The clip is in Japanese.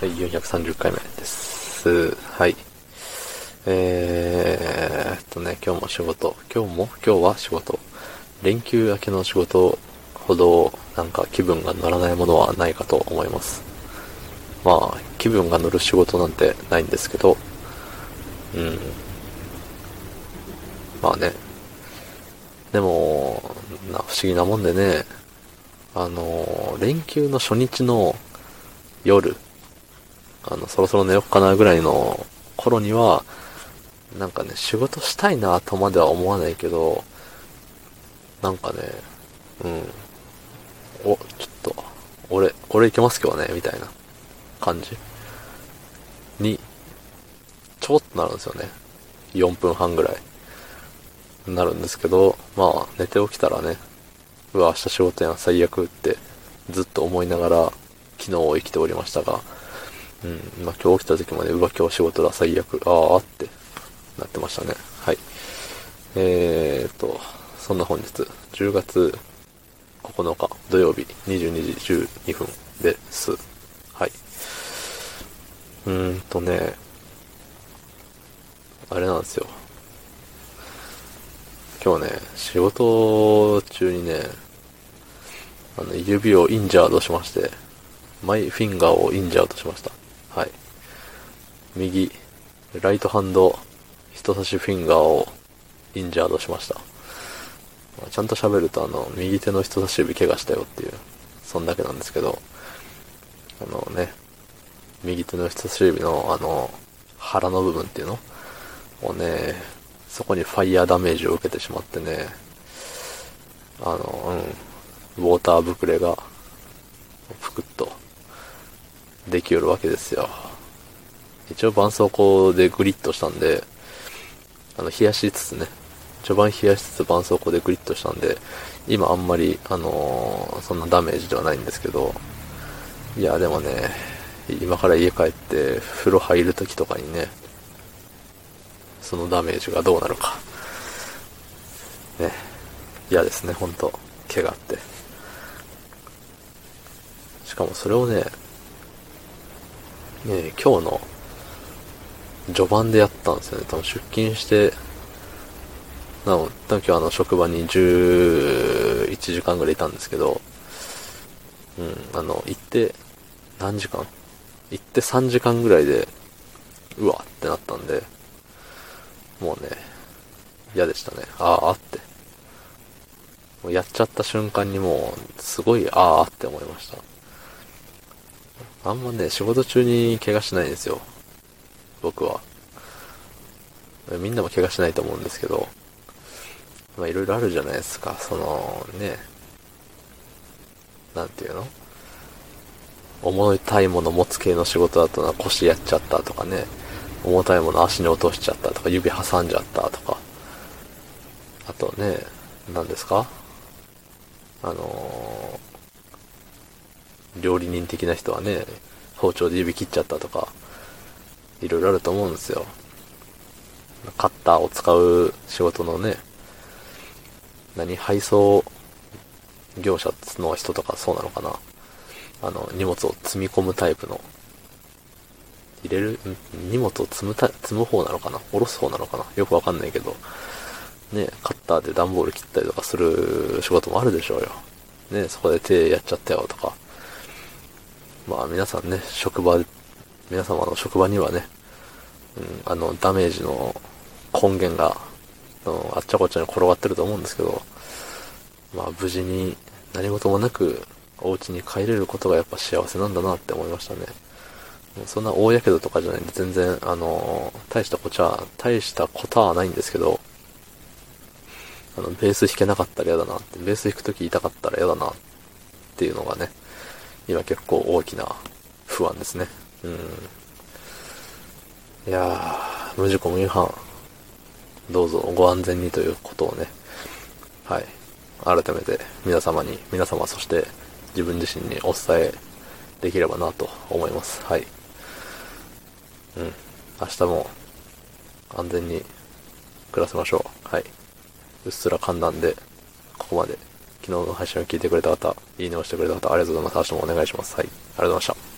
はい、430回目です。はい。えーっとね、今日も仕事、今日も？今日は仕事。連休明けの仕事ほど、なんか気分が乗らないものはないかと思います。まあ、気分が乗る仕事なんてないんですけど、うん。まあね。でも、な、不思議なもんでね、あの、連休の初日の夜、あの、そろそろ寝よっかなぐらいの頃には、なんかね、仕事したいなとまでは思わないけど、なんかね、うん、お、ちょっと、俺、俺行けます今日ね、みたいな感じに、ちょっとなるんですよね。4分半ぐらい。なるんですけど、まあ、寝て起きたらね、うわ、明日仕事やん、最悪って、ずっと思いながら、昨日を生きておりましたが、うん、まあ今日起きた時まで、うわ、今日仕事だ、最悪、ああってなってましたね。はい。えーと、そんな本日、10月9日土曜日22時12分です。はい。うーんとね、あれなんですよ。今日ね、仕事中にね、あの、指をインジャードしまして、マイフィンガーをインジャードしました。右、ライトハンド、人差しフィンガーをインジャードしました。ちゃんと喋るとあの、右手の人差し指怪我したよっていう、そんだけなんですけど、あのね、右手の人差し指のあの、腹の部分っていうのをね、そこにファイヤーダメージを受けてしまってね、あの、うん、ウォーターぶくれが、ぷくっと、できよるわけですよ。一応絆創膏でグリッとしたんで、あの、冷やしつつね、序盤冷やしつつ絆創膏でグリッとしたんで、今あんまり、あのーそんなダメージではないんですけど、いや、でもね、今から家帰って風呂入る時とかにね、そのダメージがどうなるか。ね、嫌ですね、ほんと、怪我って。しかもそれをね、ね今日の序盤でやったんですよね。多分出勤して、なの、多分今日あの職場に11時間ぐらいいたんですけど、うん、あの、行って、何時間？行って3時間ぐらいで、うわってなったんで、もうね、嫌でしたね。ああって。もうやっちゃった瞬間にもう、すごいああって思いました。あんまね、仕事中に怪我しないんですよ。僕は。みんなも怪我しないと思うんですけど、まあいろいろあるじゃないですか。その、ね、なんていうの？重たいもの持つ系の仕事だとな腰やっちゃったとかね、重たいもの足に落としちゃったとか、指挟んじゃったとか、あとね、何ですか？あのー料理人的な人はね、包丁で指切っちゃったとか、いろいろあると思うんですよ。カッターを使う仕事のね、何、配送業者の人とかそうなのかなあの、荷物を積み込むタイプの、入れる、荷物を積むた、積む方なのかな？下ろす方なのかな？よくわかんないけど、ね、カッターで段ボール切ったりとかする仕事もあるでしょうよ。ね、そこで手やっちゃったよとか。まあ皆さんね、職場、皆様の職場にはね、うん、あの、ダメージの根源が、あっちゃこっちゃに転がってると思うんですけど、まあ無事に何事もなくお家に帰れることがやっぱ幸せなんだなって思いましたね。そんな大やけどとかじゃないんで全然、あの、大したこちゃ、大したことはないんですけど、あの、ベース弾けなかったら嫌だなって、ベース弾くとき痛かったら嫌だなっていうのがね、今結構大きな不安ですね。うん。いやー、無事故無違反、どうぞご安全にということをね、はい。改めて皆様に、皆様そして自分自身にお伝えできればなと思います。はい。うん。明日も安全に暮らせましょう。はい。うっすら簡単で、ここまで昨日の配信を聞いてくれた方、いいねをしてくれた方、ありがとうございます。明日もお願いします。はい。ありがとうございました。